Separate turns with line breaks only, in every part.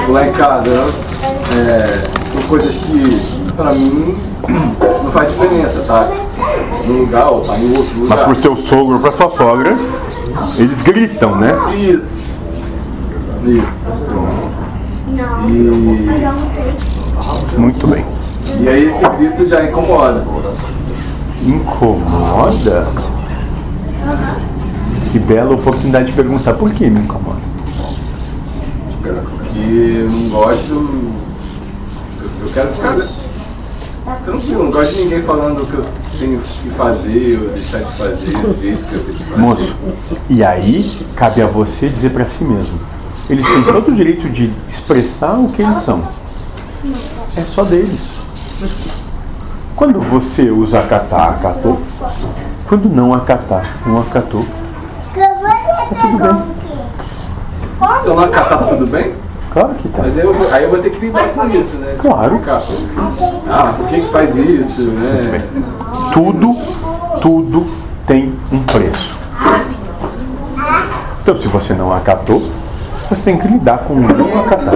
Tipo, lá em casa, é, são coisas que, pra mim, não faz diferença, tá? Num lugar ou tá em outro lugar.
Mas pro seu sogro ou pra sua sogra, eles gritam, né?
Isso. Isso.
Não.
E,
Mas eu não sei.
Muito bem.
e aí esse grito já incomoda.
Incomoda? Que bela oportunidade de perguntar por que me incomoda.
Gosto. Eu, eu quero ficar tranquilo, não gosto de ninguém falando o que eu tenho que fazer ou deixar de fazer, do jeito que eu tenho que fazer.
Moço, e aí cabe a você dizer pra si mesmo. Eles têm todo o direito de expressar o que eles são. É só deles. Quando você usa acatar, acatou. Quando não acatar, não acatou.
Você
tudo bem.
Se eu não acatar, tá tudo bem?
Claro que tá.
Mas aí eu, vou- aí eu vou ter que lidar com isso, né?
Claro.
Ficar, Ah, por que, que faz isso, né?
Tudo, tudo tem um preço. Então, se você não acatou, você tem que lidar com o não acatar.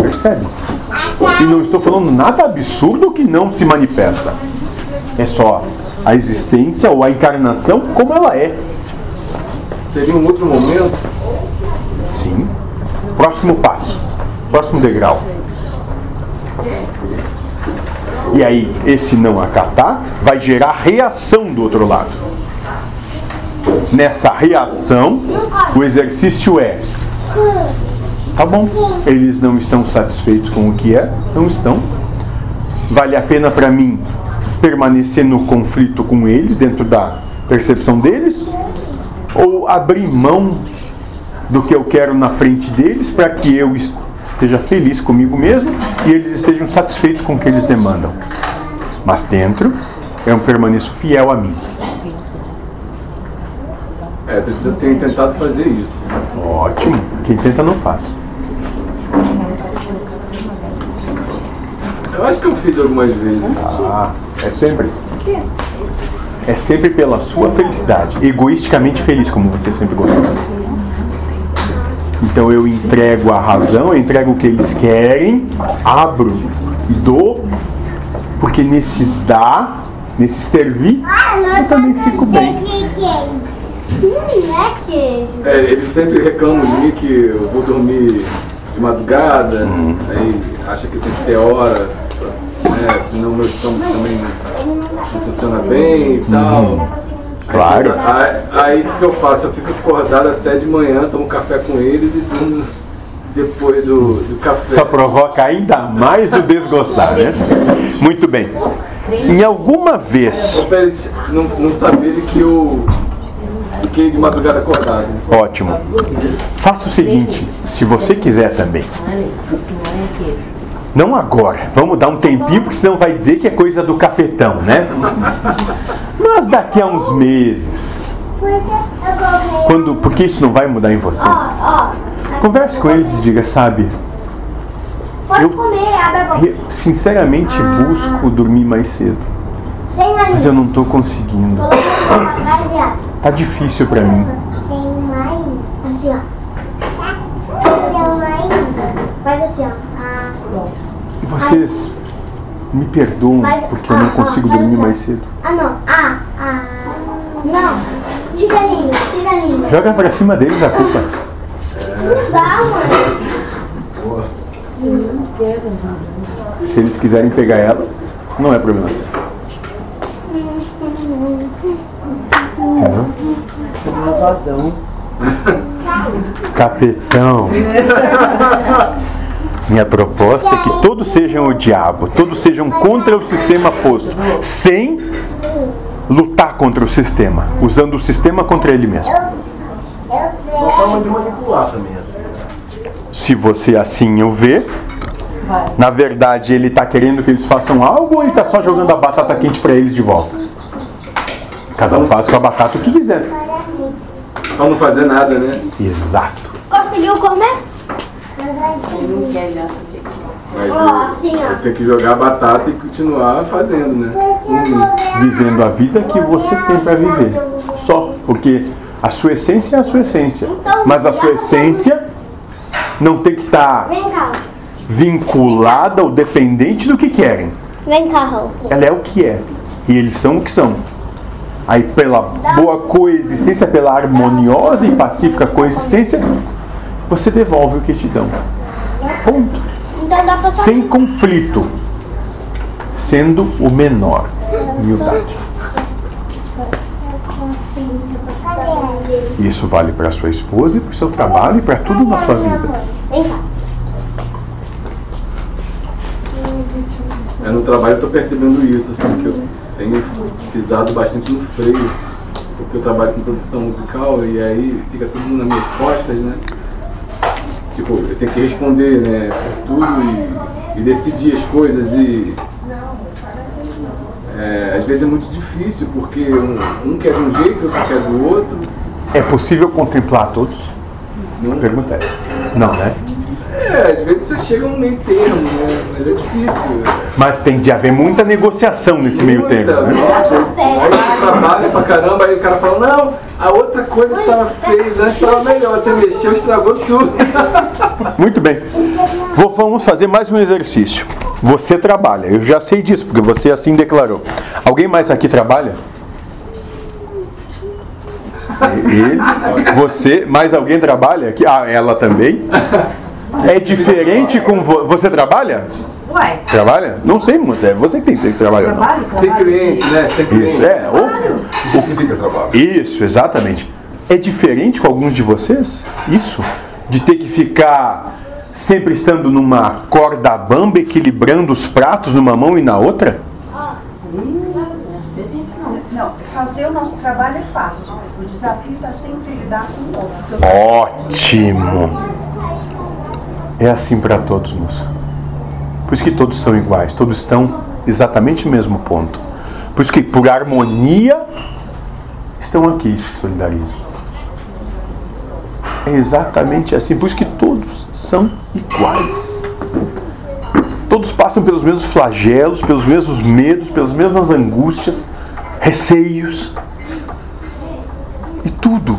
Percebe? E não estou falando nada absurdo que não se manifesta. É só a existência ou a encarnação como ela é.
Seria um outro momento
Sim. Próximo passo. Próximo degrau. E aí, esse não acatar vai gerar reação do outro lado. Nessa reação, o exercício é: tá bom, eles não estão satisfeitos com o que é, não estão. Vale a pena para mim permanecer no conflito com eles, dentro da percepção deles? Ou abrir mão do que eu quero na frente deles para que eu es- esteja feliz comigo mesmo e eles estejam satisfeitos com o que eles demandam. Mas dentro eu permaneço fiel a mim.
É, eu tenho tentado fazer isso.
Ótimo. Quem tenta não faz.
Eu acho que eu fiz algumas vezes.
Ah, é sempre. É sempre pela sua felicidade, egoisticamente feliz, como você sempre gostou. Então eu entrego a razão, eu entrego o que eles querem, abro e dou, porque nesse dar, nesse servir, eu também fico bem.
É queijo.
É, eles sempre reclamam de mim que eu vou dormir de madrugada, aí acha que tem que ter hora, né, senão meu estômago também não funciona bem e tal. Aí,
Claro.
Aí, aí o que eu faço? Eu fico acordado até de manhã, tomo café com eles e durmo depois do, do café.
Só provoca ainda mais o desgostar, né? Muito bem. Em alguma vez,
não, não que eu fiquei de madrugada acordado.
ótimo. Faça o seguinte, se você quiser também. Não agora, vamos dar um tempinho, porque senão vai dizer que é coisa do capetão, né? Mas daqui a uns meses, quando, porque isso não vai mudar em você. Converse com eles e diga, sabe,
Pode
Eu-
comer, abre a boca.
re- sinceramente busco dormir mais cedo, mas eu não estou conseguindo.
Ó.
Tá difícil pra mim.
Assim, assim, ó. Ah,
Vocês me perdoam
Mas-
porque eu não
ah,
consigo
ah,
dormir mais cedo.
ah não. Ah, ah. Não. Tira a língua, tira a língua.
Joga pra cima deles a culpa.
Não dá, mano.
Se eles quiserem pegar ela, não é problema seu.
Malvadão.
Capetão. Minha proposta é que todos sejam o diabo, todos sejam contra o sistema posto, sem lutar contra o sistema, usando o sistema contra ele mesmo.
Uma forma de manipular também, assim.
Se você assim o vê, na verdade ele está querendo que eles façam algo ou ele está só jogando a batata quente para eles de volta? Cada um faz com a batata o que quiser.
Pra não fazer nada, né?
Exato.
Conseguiu comer?
Mas
Ó,
eu,
assim, ó.
tenho que jogar a batata e continuar fazendo, né? Hum.
Vivendo a vida que você tem para viver. Só. Porque a sua essência é a sua essência. Mas a sua essência não tem que estar
cá.
vinculada ou dependente do que querem.
Vem cá, Raul.
Ela é o que é. E eles são o que são. Aí, pela boa coexistência, pela harmoniosa e pacífica coexistência, você devolve o que te dão. Ponto.
Então.
Sem conflito. Sendo o menor. Humildade. Isso vale para sua esposa e para o seu trabalho e para tudo na sua vida.
É, no trabalho eu tô percebendo isso, assim, que eu tenho pisado bastante no freio, porque eu trabalho com produção musical e aí fica todo mundo nas minhas costas, né? Tipo, eu tenho que responder, né, por tudo e, e decidir as coisas e é, às vezes é muito difícil, porque um, um quer de um jeito, outro quer do outro.
É possível contemplar todos? A
Não,
pergunta é. Não, né?
é, às vezes você chega a um meio termo, né? Mas é difícil.
Mas tem de haver muita negociação nesse meio
Muita,
termo, né?
Nossa, aí você trabalha pra caramba, aí o cara fala, não, a outra coisa que você fez antes estava melhor, você mexeu, estragou tudo.
Muito bem. Vou- vamos fazer mais um exercício. Você trabalha, eu já sei disso, porque você assim declarou. Alguém mais aqui trabalha? Ele, você, mais alguém trabalha aqui? Ah, ela também? É diferente com vo- você trabalha?
Ué,
Trabalha? Não sei, moça, é você que tem que trabalhar.
trabalho,
Tem
trabalho.
cliente, né? Tem cliente.
Isso, é. Ou,
Significa trabalho.
Isso, exatamente. É diferente com alguns de vocês? Isso? De ter que ficar sempre estando numa corda bamba, equilibrando os pratos numa mão e na outra?
Não, fazer o nosso trabalho é fácil. O desafio está sempre lidar com o outro.
Ótimo! É assim para todos, moça. Por isso que todos são iguais, todos estão exatamente no mesmo ponto. Por isso que, por harmonia, estão aqui e se solidarizam. É exatamente assim. Por isso que todos são iguais. Todos passam pelos mesmos flagelos, pelos mesmos medos, pelas mesmas angústias, receios. E tudo